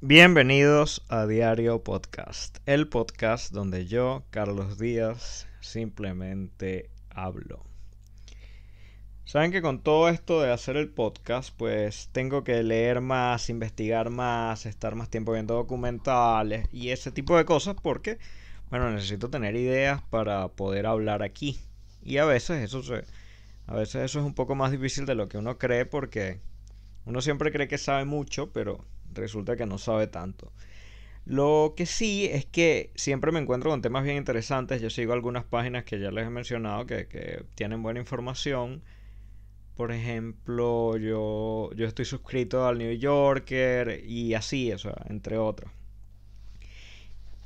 Bienvenidos a Diario Podcast, el podcast donde yo, Carlos Díaz, simplemente hablo. Saben que con todo esto de hacer el podcast, pues tengo que leer más, investigar más, estar más tiempo viendo documentales y ese tipo de cosas porque, bueno, necesito tener ideas para poder hablar aquí. Y a veces eso se, a veces eso es un poco más difícil de lo que uno cree porque uno siempre cree que sabe mucho, pero resulta que no sabe tanto. Lo que sí es que siempre me encuentro con temas bien interesantes. Yo sigo algunas páginas que ya les he mencionado que, tienen buena información. Por ejemplo, yo, yo estoy suscrito al New Yorker y así, o sea, entre otros.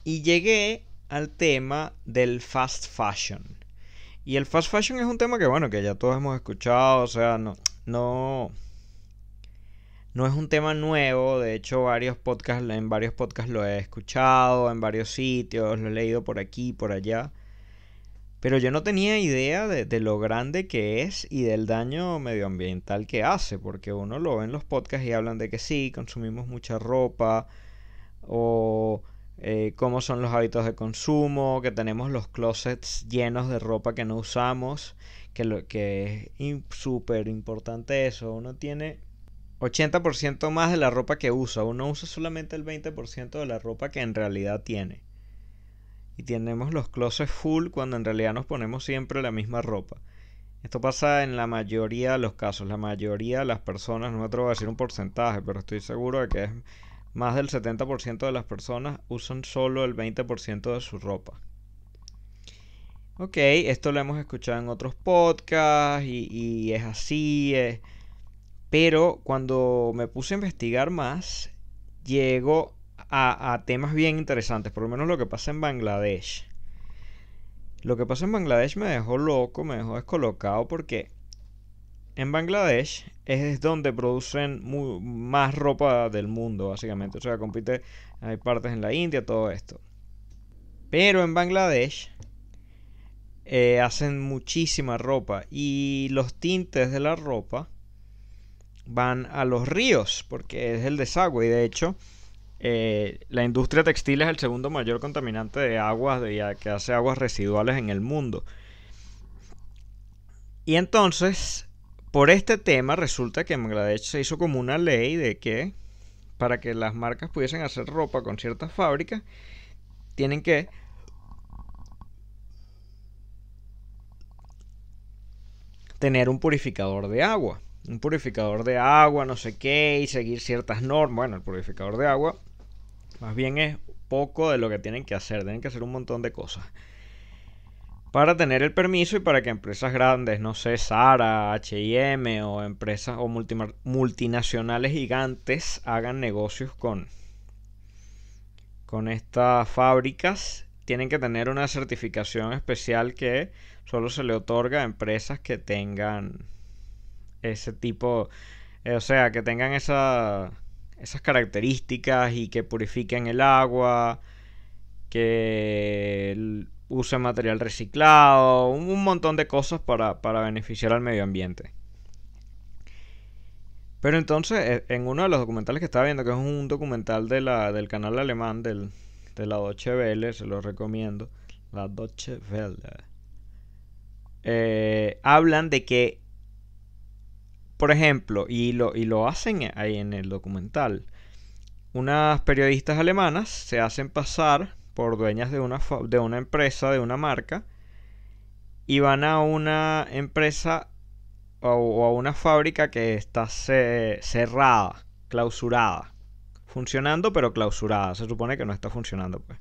Y llegué al tema del fast fashion. Y el fast fashion es un tema que, bueno, que ya todos hemos escuchado, o sea, no, no, no es un tema nuevo, de hecho varios podcasts, en varios podcasts lo he escuchado, en varios sitios, lo he leído por aquí, por allá. Pero yo no tenía idea de, lo grande que es y del daño medioambiental que hace, porque uno lo ve en los podcasts y hablan de que sí, consumimos mucha ropa, o eh, cómo son los hábitos de consumo, que tenemos los closets llenos de ropa que no usamos, que, lo, que es súper importante eso, uno tiene 80% más de la ropa que usa. Uno usa solamente el 20% de la ropa que en realidad tiene. Y tenemos los closets full cuando en realidad nos ponemos siempre la misma ropa. Esto pasa en la mayoría de los casos. La mayoría de las personas, no me atrevo a decir un porcentaje, pero estoy seguro de que es más del 70% de las personas usan solo el 20% de su ropa. Ok, esto lo hemos escuchado en otros podcasts y, y es así. Pero cuando me puse a investigar más, llego a, temas bien interesantes, por lo menos lo que pasa en Bangladesh. Lo que pasa en Bangladesh me dejó loco, me dejó descolocado porque en Bangladesh es donde producen más ropa del mundo, básicamente. O sea, compite, hay partes en la India, todo esto. Pero en Bangladesh eh, hacen muchísima ropa y los tintes de la ropa van a los ríos, porque es el desagüe. Y de hecho, eh, la industria textil es el segundo mayor contaminante de aguas, que hace aguas residuales en el mundo. Y entonces, por este tema, resulta que en Bangladesh se hizo como una ley de que para que las marcas pudiesen hacer ropa con ciertas fábricas, tienen que tener un purificador de agua un purificador de agua, no sé qué, y seguir ciertas normas. Bueno, el purificador de agua más bien es poco de lo que tienen que hacer, tienen que hacer un montón de cosas. Para tener el permiso y para que empresas grandes, no sé, Sara, HM o empresas o multinacionales gigantes hagan negocios con, con estas fábricas, tienen que tener una certificación especial que solo se le otorga a empresas que tengan ese tipo, eh, o sea, que tengan esa, esas características y que purifiquen el agua, que usen material reciclado, un, montón de cosas para, beneficiar al medio ambiente. Pero entonces, e, en uno de los documentales que estaba viendo, que es un documental de del canal alemán del, de la Deutsche Welle, se lo recomiendo, la Deutsche Welle, eh, hablan de que por ejemplo, y lo, y lo hacen ahí en el documental, unas periodistas alemanas se hacen pasar por dueñas de una, de una empresa, de una marca, y van a una empresa o, a una fábrica que está cerrada, clausurada, funcionando pero clausurada, se supone que no está funcionando. Pues.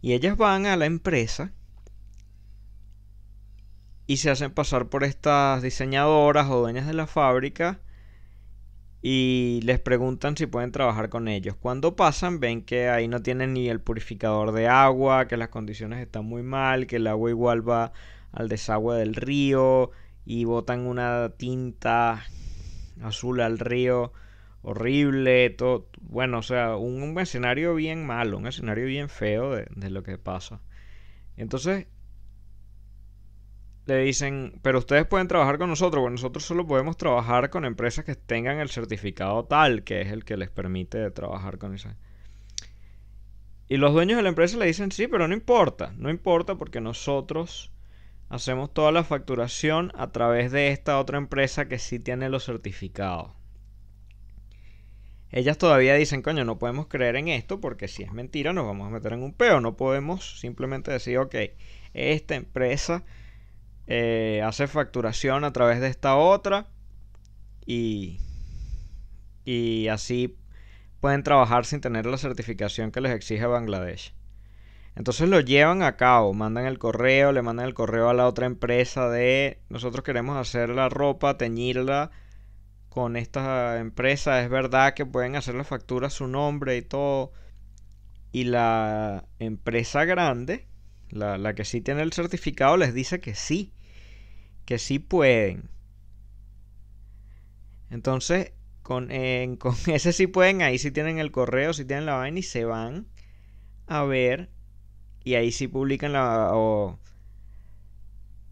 Y ellas van a la empresa y se hacen pasar por estas diseñadoras o dueñas de la fábrica y les preguntan si pueden trabajar con ellos. Cuando pasan ven que ahí no tienen ni el purificador de agua, que las condiciones están muy mal, que el agua igual va al desagüe del río y botan una tinta azul al río horrible, todo, bueno, o sea, un, escenario bien malo, un escenario bien feo de, de lo que pasa. Entonces, le dicen, pero ustedes pueden trabajar con nosotros, bueno, nosotros solo podemos trabajar con empresas que tengan el certificado tal, que es el que les permite trabajar con esa. y los dueños de la empresa le dicen, sí, pero no importa, no importa porque nosotros hacemos toda la facturación a través de esta otra empresa que sí tiene los certificados. Ellas todavía dicen, coño, no podemos creer en esto porque si es mentira nos vamos a meter en un peo. No podemos simplemente decir, ok, esta empresa eh, hace facturación a través de esta otra y, y así pueden trabajar sin tener la certificación que les exige Bangladesh. Entonces lo llevan a cabo, mandan el correo, le mandan el correo a la otra empresa de nosotros queremos hacer la ropa, teñirla con esta empresa, es verdad que pueden hacer la factura su nombre y todo. Y la empresa grande, la, la que sí tiene el certificado, les dice que sí, que sí pueden. Entonces, con, con ese sí pueden, ahí sí tienen el correo, sí tienen la vaina y se van a ver. Y ahí sí publican la...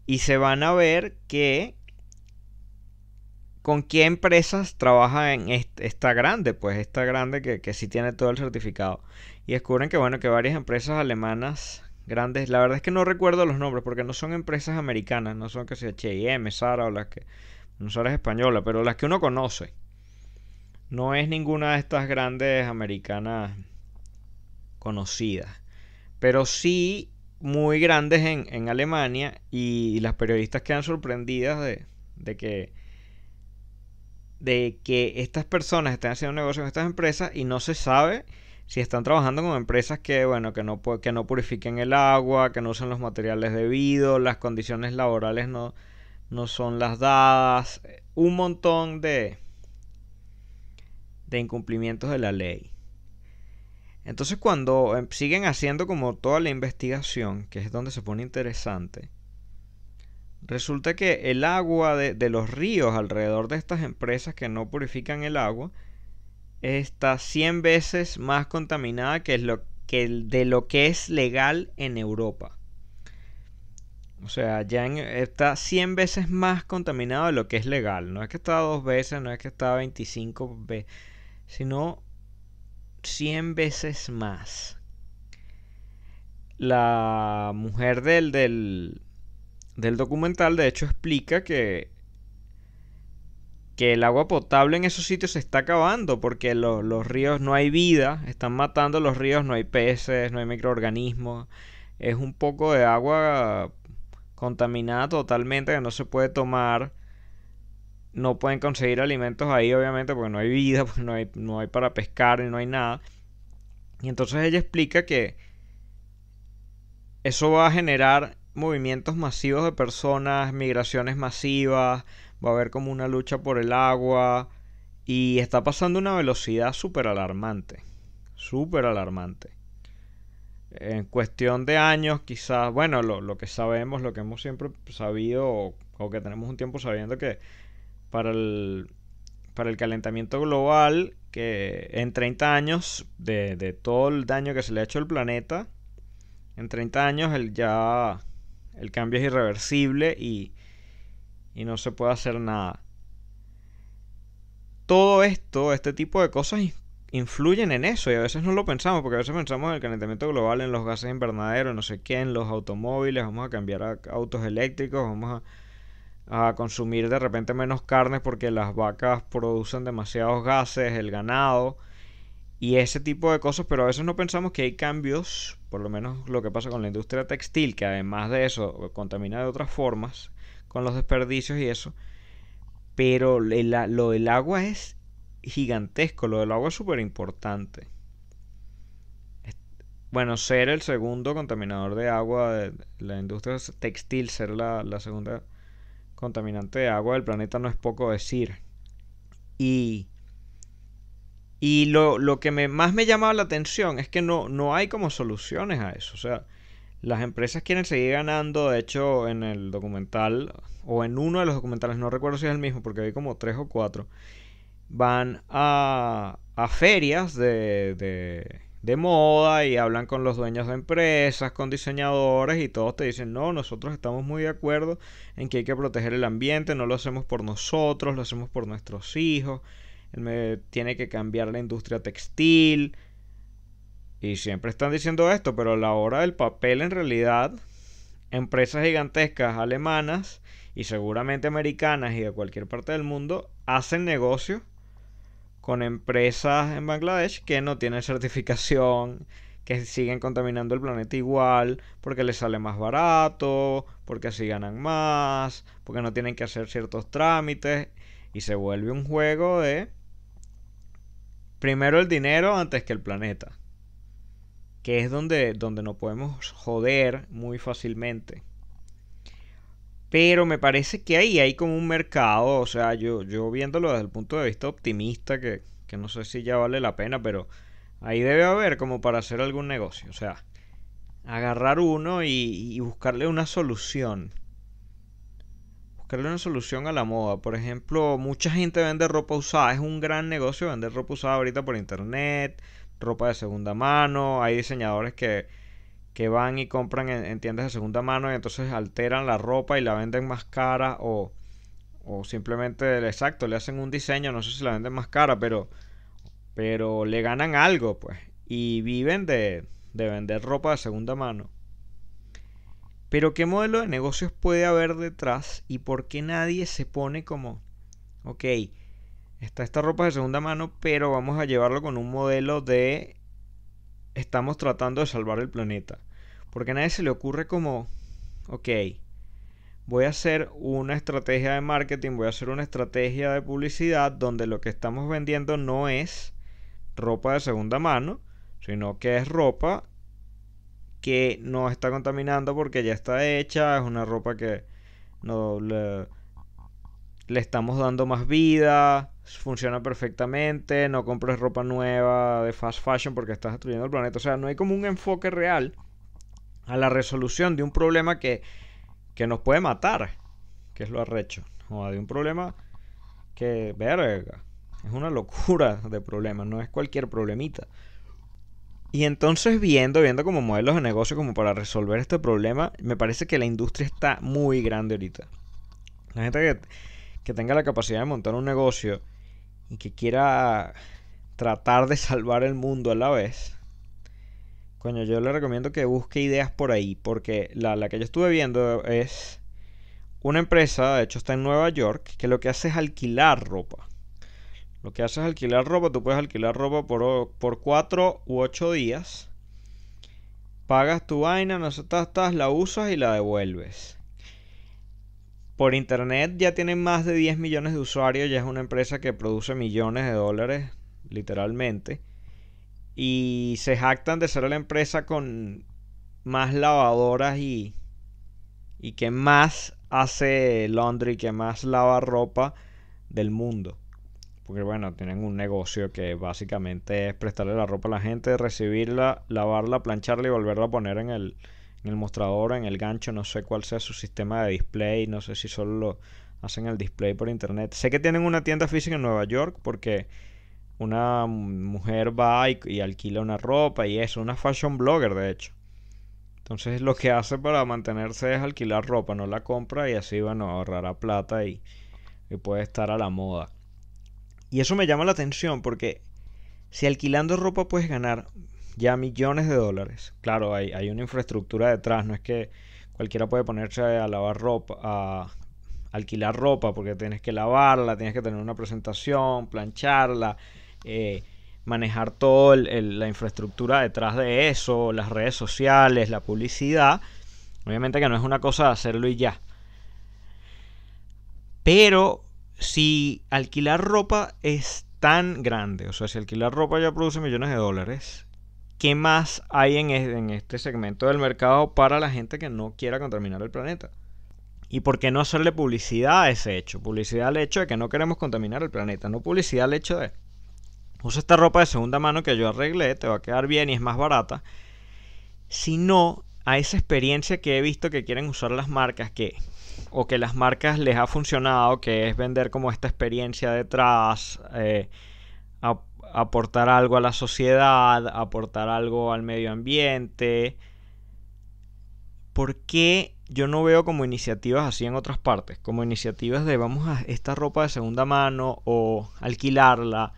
y se van a ver que con qué empresas trabaja en esta grande, pues esta grande que, que sí tiene todo el certificado. Y descubren que bueno, que varias empresas alemanas grandes, la verdad es que no recuerdo los nombres porque no son empresas americanas, no son que sea H&M, Sara o las que no son españolas, pero las que uno conoce. No es ninguna de estas grandes americanas conocidas, pero sí muy grandes en, Alemania y, las periodistas quedan sorprendidas de, de que de que estas personas estén haciendo negocio en estas empresas y no se sabe si están trabajando con empresas que, bueno, que no, que no purifiquen el agua, que no usen los materiales debidos, las condiciones laborales no, no son las dadas, un montón de, de incumplimientos de la ley. Entonces cuando em, siguen haciendo como toda la investigación, que es donde se pone interesante, Resulta que el agua de, los ríos alrededor de estas empresas que no purifican el agua está 100 veces más contaminada que, lo, que de lo que es legal en Europa. O sea, ya está 100 veces más contaminado de lo que es legal. No es que está dos veces, no es que está 25 veces, sino 100 veces más. La mujer del, del, del documental, de hecho, explica que, que el agua potable en esos sitios se está acabando porque los ríos no hay vida, están matando los ríos, no hay peces, no hay microorganismos. Es un poco de agua contaminada totalmente que no se puede tomar. No pueden conseguir alimentos ahí, obviamente, porque no hay vida, porque no hay, no hay para pescar y no hay nada. Y entonces ella explica que eso va a generar movimientos masivos de personas, migraciones masivas, va a haber como una lucha por el agua y está pasando una velocidad súper alarmante, súper alarmante. En cuestión de años, quizás, bueno, lo, que sabemos, lo que hemos siempre sabido o, que tenemos un tiempo sabiendo que para el, para el calentamiento global, que en 30 años de, de todo el daño que se le ha hecho al planeta, en 30 años el ya el cambio es irreversible y, y no se puede hacer nada. Todo esto, este tipo de cosas influyen en eso y a veces no lo pensamos porque a veces pensamos en el calentamiento global, en los gases invernaderos, no sé qué, en los automóviles, vamos a cambiar a autos eléctricos, vamos a, a consumir de repente menos carne porque las vacas producen demasiados gases, el ganado y ese tipo de cosas, pero a veces no pensamos que hay cambios, por lo menos lo que pasa con la industria textil, que además de eso contamina de otras formas, con los desperdicios y eso, pero lo del agua es gigantesco, lo del agua es súper importante. Bueno, ser el segundo contaminador de agua la industria textil, ser la, la segunda contaminante de agua del planeta no es poco decir. Y y lo, que me, más me llamaba la atención es que no, no hay como soluciones a eso. O sea, las empresas quieren seguir ganando. De hecho, en el documental, o en uno de los documentales, no recuerdo si es el mismo, porque hay como tres o cuatro, van a, a ferias de, de, de moda y hablan con los dueños de empresas, con diseñadores y todos te dicen, no, nosotros estamos muy de acuerdo en que hay que proteger el ambiente, no lo hacemos por nosotros, lo hacemos por nuestros hijos tiene que cambiar la industria textil. Y siempre están diciendo esto, pero a la hora del papel en realidad, empresas gigantescas alemanas y seguramente americanas y de cualquier parte del mundo hacen negocios con empresas en Bangladesh que no tienen certificación, que siguen contaminando el planeta igual, porque les sale más barato, porque así ganan más, porque no tienen que hacer ciertos trámites y se vuelve un juego de primero el dinero antes que el planeta, que es donde, donde nos podemos joder muy fácilmente. Pero me parece que ahí hay como un mercado, o sea, yo, yo viéndolo desde el punto de vista optimista, que, que no sé si ya vale la pena, pero Ahí debe haber como para hacer algún negocio. O sea, agarrar uno y, buscarle una solución. Buscarle una solución a la moda. Por ejemplo, mucha gente vende ropa usada. Es un gran negocio vender ropa usada ahorita por internet. Ropa de segunda mano. Hay diseñadores que, que van y compran en, tiendas de segunda mano y entonces alteran la ropa y la venden más cara. O, o simplemente, exacto, le hacen un diseño. No sé si la venden más cara, pero pero le ganan algo, pues. Y viven de, de vender ropa de segunda mano. Pero ¿qué modelo de negocios puede haber detrás? ¿Y por qué nadie se pone como, ok, está esta ropa de segunda mano, pero vamos a llevarlo con un modelo de, estamos tratando de salvar el planeta? Porque a nadie se le ocurre como, ok, voy a hacer una estrategia de marketing, voy a hacer una estrategia de publicidad donde lo que estamos vendiendo no es ropa de segunda mano, sino que es ropa que no está contaminando porque ya está hecha, es una ropa que no le, estamos dando más vida, funciona perfectamente, no compres ropa nueva de fast fashion porque estás destruyendo el planeta. O sea, no hay como un enfoque real a la resolución de un problema que, que nos puede matar, que es lo arrecho, o de un problema que, verga, es una locura de problemas, no es cualquier problemita. Y entonces viendo, viendo como modelos de negocio como para resolver este problema, me parece que la industria está muy grande ahorita. La gente que, que tenga la capacidad de montar un negocio y que quiera tratar de salvar el mundo a la vez, coño, yo le recomiendo que busque ideas por ahí, porque la, la que yo estuve viendo es una empresa, de hecho está en Nueva York, que lo que hace es alquilar ropa. Lo que haces es alquilar ropa. Tú puedes alquilar ropa por, por 4 u 8 días. Pagas tu vaina, no estás, la usas y la devuelves. Por internet ya tienen más de 10 millones de usuarios. Ya es una empresa que produce millones de dólares, literalmente. Y se jactan de ser la empresa con más lavadoras y, y que más hace laundry, que más lava ropa del mundo. Porque bueno, tienen un negocio que básicamente es prestarle la ropa a la gente, recibirla, lavarla, plancharla y volverla a poner en el, mostrador, en el gancho. No sé cuál sea su sistema de display. No sé si solo lo hacen el display por internet. Sé que tienen una tienda física en Nueva York porque una mujer va y, alquila una ropa y eso. Una fashion blogger, de hecho. Entonces lo que hace para mantenerse es alquilar ropa, no la compra y así, bueno, ahorrará plata y, y puede estar a la moda. Y eso me llama la atención porque si alquilando ropa puedes ganar ya millones de dólares, claro, hay, hay una infraestructura detrás, no es que cualquiera puede ponerse a lavar ropa, a alquilar ropa, porque tienes que lavarla, tienes que tener una presentación, plancharla, eh, manejar toda la infraestructura detrás de eso, las redes sociales, la publicidad. Obviamente que no es una cosa de hacerlo y ya. Pero si alquilar ropa es tan grande, o sea, si alquilar ropa ya produce millones de dólares, ¿qué más hay en, este segmento del mercado para la gente que no quiera contaminar el planeta? ¿Y por qué no hacerle publicidad a ese hecho? Publicidad al hecho de que no queremos contaminar el planeta, no publicidad al hecho de usa esta ropa de segunda mano que yo arreglé, te va a quedar bien y es más barata, sino a esa experiencia que he visto que quieren usar las marcas que o que las marcas les ha funcionado, que es vender como esta experiencia detrás, eh, aportar algo a la sociedad, aportar algo al medio ambiente. ¿Por qué yo no veo como iniciativas así en otras partes? Como iniciativas de vamos a esta ropa de segunda mano o alquilarla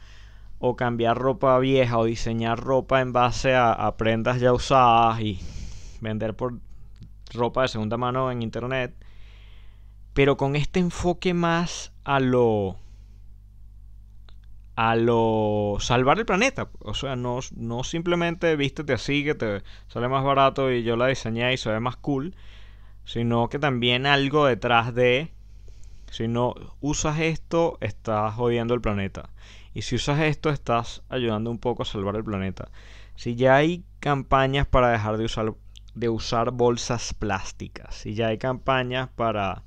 o cambiar ropa vieja o diseñar ropa en base a, prendas ya usadas y vender por ropa de segunda mano en internet, pero con este enfoque más a lo a lo salvar el planeta, o sea, no, no simplemente vístete así que te sale más barato y yo la diseñé y se ve más cool, sino que también algo detrás de si no usas esto, estás jodiendo el planeta. Y si usas esto, estás ayudando un poco a salvar el planeta. Si ya hay campañas para dejar de usar, de usar bolsas plásticas, si ya hay campañas para,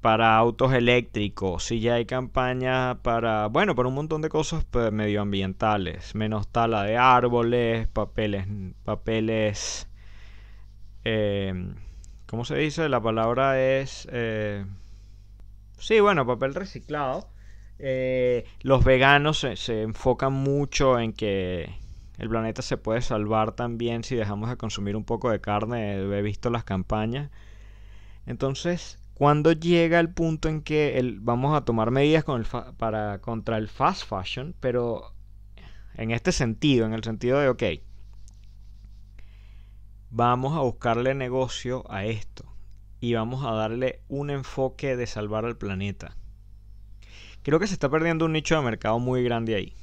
para autos eléctricos, si ya hay campañas para, bueno, para un montón de cosas pues, medioambientales, menos tala de árboles, papeles, papeles, eh, ¿cómo se dice? La palabra es, eh, sí, bueno, papel reciclado eh, los veganos se, enfocan mucho en que el planeta se puede salvar también si dejamos de consumir un poco de carne. He visto las campañas. Entonces, cuando llega el punto en que vamos a tomar medidas contra el fast fashion, pero en este sentido, en el sentido de, ok, vamos a buscarle negocio a esto y vamos a darle un enfoque de salvar al planeta. Creo que se está perdiendo un nicho de mercado muy grande ahí.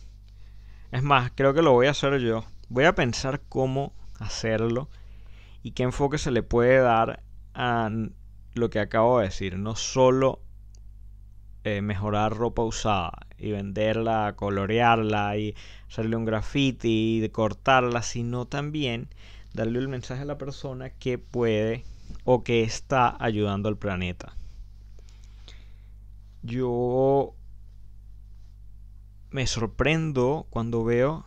Es más, creo que lo voy a hacer yo. Voy a pensar cómo hacerlo y qué enfoque se le puede dar a lo que acabo de decir. No solo eh, mejorar ropa usada y venderla, colorearla y hacerle un graffiti y cortarla, sino también darle el mensaje a la persona que puede o que está ayudando al planeta. Yo me sorprendo cuando veo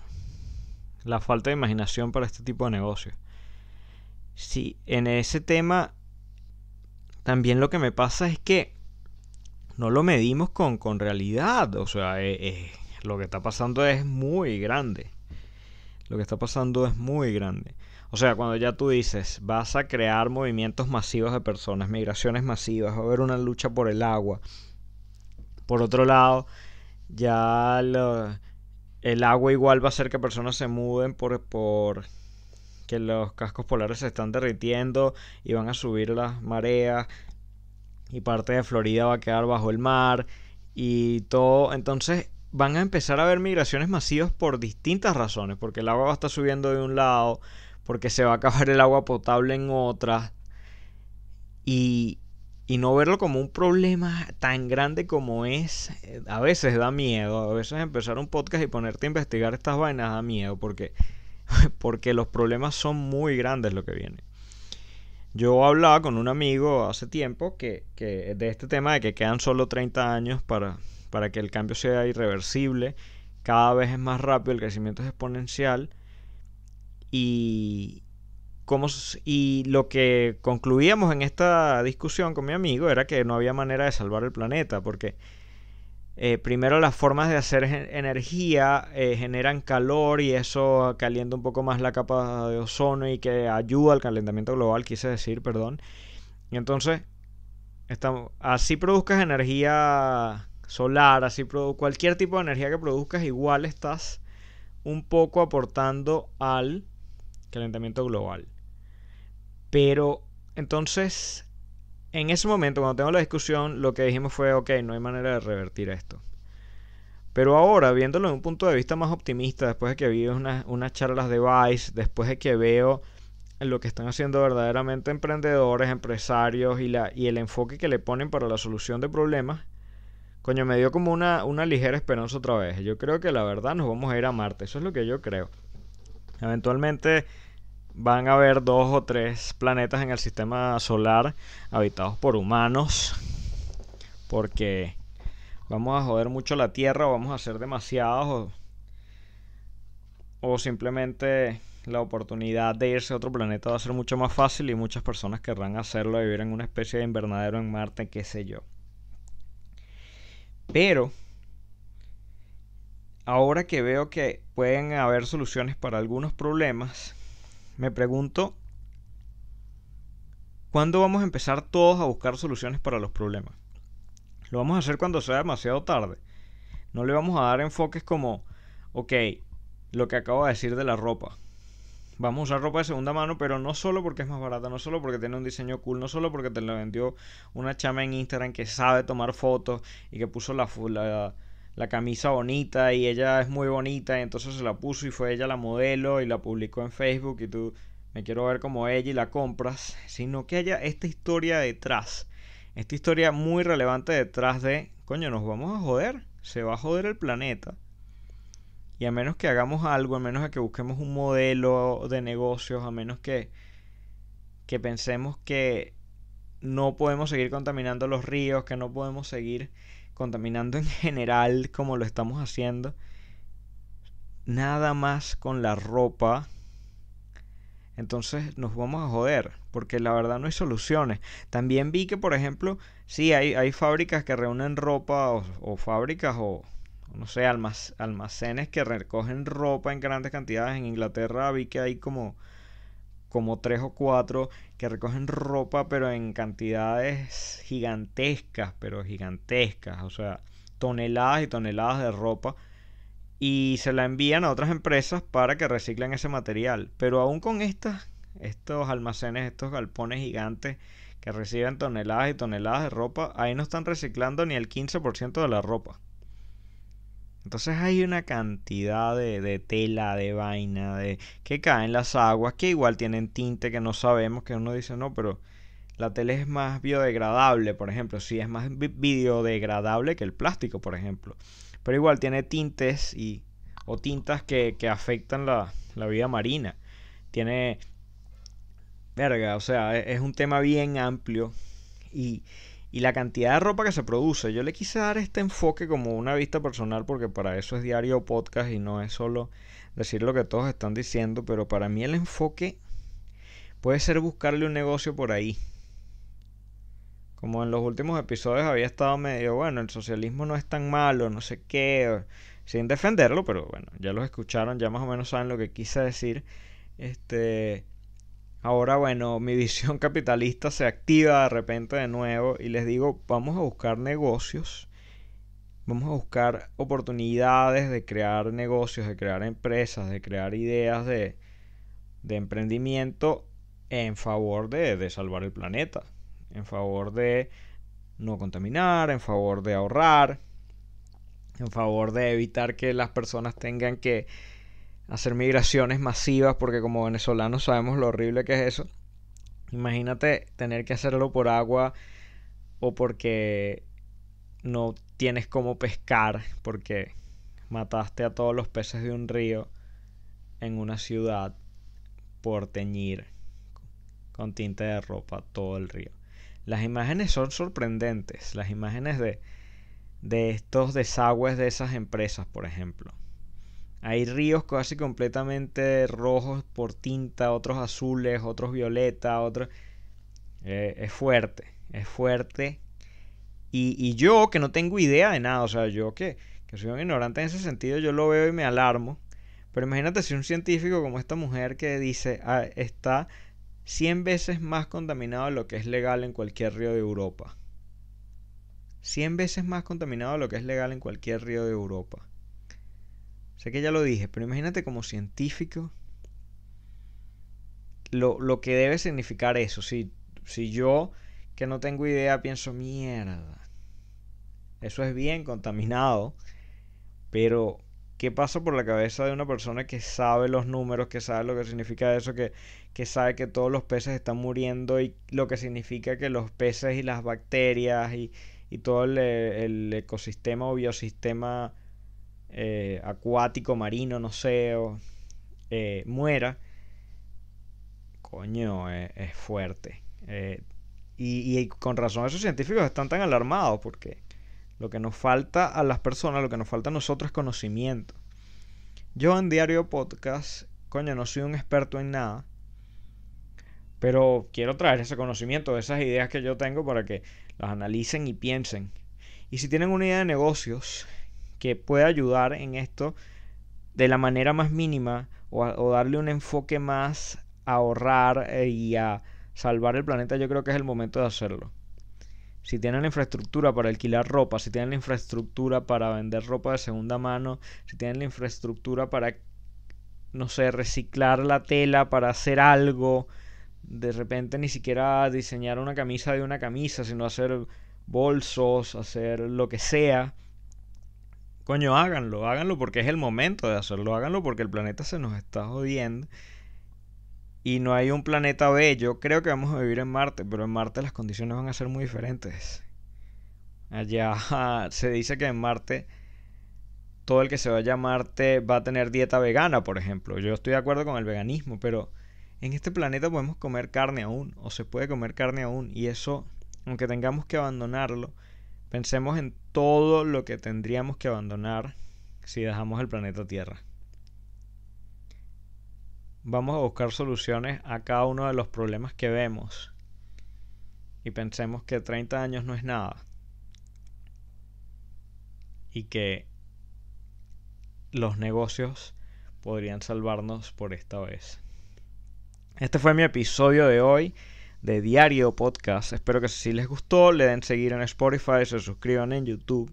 la falta de imaginación para este tipo de negocios. Sí, en ese tema también lo que me pasa es que no lo medimos con, con realidad. O sea, eh, eh, lo que está pasando es muy grande. Lo que está pasando es muy grande. O sea, cuando ya tú dices, vas a crear movimientos masivos de personas, migraciones masivas, va a haber una lucha por el agua. Por otro lado, ya el agua igual va a hacer que personas se muden por, por que los cascos polares se están derritiendo y van a subir las mareas y parte de Florida va a quedar bajo el mar y todo. Entonces van a empezar a haber migraciones masivas por distintas razones, porque el agua va a estar subiendo de un lado, porque se va a acabar el agua potable en otras. Y, y no verlo como un problema tan grande como es, eh, a veces da miedo, a veces empezar un podcast y ponerte a investigar estas vainas da miedo porque, porque los problemas son muy grandes lo que viene. Yo hablaba con un amigo hace tiempo que, que de este tema de que quedan solo 30 años para, para que el cambio sea irreversible, cada vez es más rápido, el crecimiento es exponencial y, y lo que concluíamos en esta discusión con mi amigo era que no había manera de salvar el planeta, porque eh, primero las formas de hacer energía eh, generan calor y eso calienta un poco más la capa de ozono y que ayuda al calentamiento global, quise decir, perdón. Y entonces, estamos, así produzcas energía solar, así cualquier tipo de energía que produzcas, igual estás un poco aportando al calentamiento global. Pero entonces, en ese momento, cuando tengo la discusión, lo que dijimos fue, ok, no hay manera de revertir esto. Pero ahora, viéndolo de un punto de vista más optimista, después de que vi unas, unas charlas de Vice, después de que veo lo que están haciendo verdaderamente emprendedores, empresarios y, la, y el enfoque que le ponen para la solución de problemas, coño, me dio como una, una ligera esperanza otra vez. Yo creo que la verdad nos vamos a ir a Marte, eso es lo que yo creo. Eventualmente van a haber dos o tres planetas en el sistema solar habitados por humanos. Porque vamos a joder mucho la Tierra o vamos a ser demasiados. O, simplemente la oportunidad de irse a otro planeta va a ser mucho más fácil y muchas personas querrán hacerlo, vivir en una especie de invernadero en Marte, qué sé yo. Pero ahora que veo que pueden haber soluciones para algunos problemas, me pregunto, ¿cuándo vamos a empezar todos a buscar soluciones para los problemas? ¿Lo vamos a hacer cuando sea demasiado tarde? No le vamos a dar enfoques como, ok, lo que acabo de decir de la ropa. Vamos a usar ropa de segunda mano, pero no solo porque es más barata, no solo porque tiene un diseño cool, no solo porque te lo vendió una chama en Instagram que sabe tomar fotos y que puso la, la, la camisa bonita y ella es muy bonita y entonces se la puso y fue ella la modelo y la publicó en Facebook y tú me quiero ver como ella y la compras, sino que haya esta historia detrás, esta historia muy relevante detrás de, coño, nos vamos a joder, se va a joder el planeta. Y a menos que hagamos algo, a menos que busquemos un modelo de negocios, a menos que, que pensemos que no podemos seguir contaminando los ríos, que no podemos seguir contaminando en general como lo estamos haciendo, nada más con la ropa entonces nos vamos a joder, porque la verdad no hay soluciones. También vi que, por ejemplo, sí, hay, hay fábricas que reúnen ropa o, fábricas o, no sé, almacenes que recogen ropa en grandes cantidades. En Inglaterra vi que hay como, como tres o cuatro que recogen ropa, pero en cantidades gigantescas, pero gigantescas. O sea, toneladas y toneladas de ropa y se la envían a otras empresas para que reciclen ese material. Pero aún con estas, estos almacenes, estos galpones gigantes que reciben toneladas y toneladas de ropa, ahí no están reciclando ni el 15% de la ropa. Entonces hay una cantidad de, de, tela, de vaina, de que caen las aguas, que igual tienen tinte que no sabemos, que uno dice, no, pero la tela es más biodegradable, por ejemplo, sí es más biodegradable que el plástico, por ejemplo. Pero igual tiene tintes y, o tintas que, afectan la, vida marina. Tiene... Verga, o sea, e, es, un tema bien amplio. Y, y la cantidad de ropa que se produce. Yo le quise dar este enfoque como una vista personal porque para eso es diario podcast y no es solo decir lo que todos están diciendo, pero para mí el enfoque puede ser buscarle un negocio por ahí. Como en los últimos episodios había estado medio, bueno, el socialismo no es tan malo, no sé qué, sin defenderlo, pero bueno, ya los escucharon, ya más o menos saben lo que quise decir. Este, ahora, bueno, mi visión capitalista se activa de repente de nuevo y les digo, vamos a buscar negocios, vamos a buscar oportunidades de crear negocios, de crear empresas, de crear ideas de, de emprendimiento en favor de, de salvar el planeta en favor de no contaminar, en favor de ahorrar, en favor de evitar que las personas tengan que hacer migraciones masivas, porque como venezolanos sabemos lo horrible que es eso. Imagínate tener que hacerlo por agua o porque no tienes cómo pescar, porque mataste a todos los peces de un río en una ciudad por teñir con tinta de ropa todo el río. Las imágenes son sorprendentes, las imágenes de, de estos desagües de esas empresas, por ejemplo. Hay ríos casi completamente rojos por tinta, otros azules, otros violeta, otros... Eh, es fuerte, es fuerte. Y, yo que no tengo idea de nada, o sea, yo que, que soy un ignorante en ese sentido, yo lo veo y me alarmo. Pero imagínate si un científico como esta mujer que dice, ah, está 100 veces más contaminado de lo que es legal en cualquier río de Europa. 100 veces más contaminado de lo que es legal en cualquier río de Europa. Sé que ya lo dije, pero imagínate como científico lo, que debe significar eso. Si, si yo, que no tengo idea, pienso, mierda, eso es bien contaminado, pero ¿Qué pasa por la cabeza de una persona que sabe los números, que sabe lo que significa eso, que, que sabe que todos los peces están muriendo y lo que significa que los peces y las bacterias y, todo el, ecosistema o biosistema eh, acuático, marino, no sé, eh, muera? Coño, eh, es, fuerte. y, y con razón esos científicos están tan alarmados porque lo que nos falta a las personas, lo que nos falta a nosotros es conocimiento. Yo en Diario Podcast, coño, no soy un experto en nada. Pero quiero traer ese conocimiento, esas ideas que yo tengo para que las analicen y piensen. Y si tienen una idea de negocios que pueda ayudar en esto de la manera más mínima o, o darle un enfoque más a ahorrar eh, y a salvar el planeta, yo creo que es el momento de hacerlo. si tienen la infraestructura para alquilar ropa, si tienen la infraestructura para vender ropa de segunda mano, si tienen la infraestructura para, no sé, reciclar la tela para hacer algo, de repente ni siquiera diseñar una camisa de una camisa, sino hacer bolsos, hacer lo que sea. Coño, háganlo, háganlo porque es el momento de hacerlo, háganlo porque el planeta se nos está jodiendo y no hay un planeta B. Yo creo que vamos a vivir en Marte, pero en Marte las condiciones van a ser muy diferentes. Allá se dice que en Marte todo el que se vaya a Marte va a tener dieta vegana, por ejemplo. Yo estoy de acuerdo con el veganismo, pero en este planeta podemos comer carne aún, o se puede comer carne aún, y eso, aunque tengamos que abandonarlo, pensemos en todo lo que tendríamos que abandonar si dejamos el planeta Tierra vamos a buscar soluciones a cada uno de los problemas que vemos y pensemos que 30 años no es nada y que los negocios podrían salvarnos por esta vez. Este fue mi episodio de hoy de Diario Podcast. Espero que si les gustó le den seguir en Spotify, se suscriban en YouTube.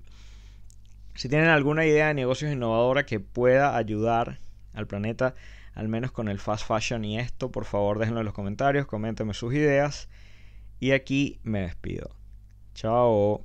Si tienen alguna idea de negocios innovadora que pueda ayudar al planeta, al menos con el fast fashion y esto, por favor déjenlo en los comentarios, coméntenme sus ideas y aquí me despido. Chao.